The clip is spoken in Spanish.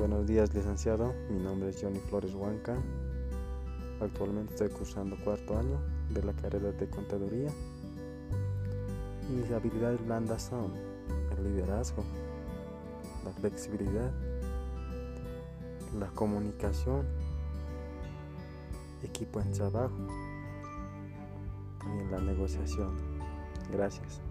Buenos días, licenciado. Mi nombre es Johnny Flores Huanca. Actualmente estoy cursando cuarto año de la carrera de contaduría. Y mis habilidades blandas son el liderazgo, la flexibilidad, la comunicación, equipo en trabajo y la negociación. Gracias.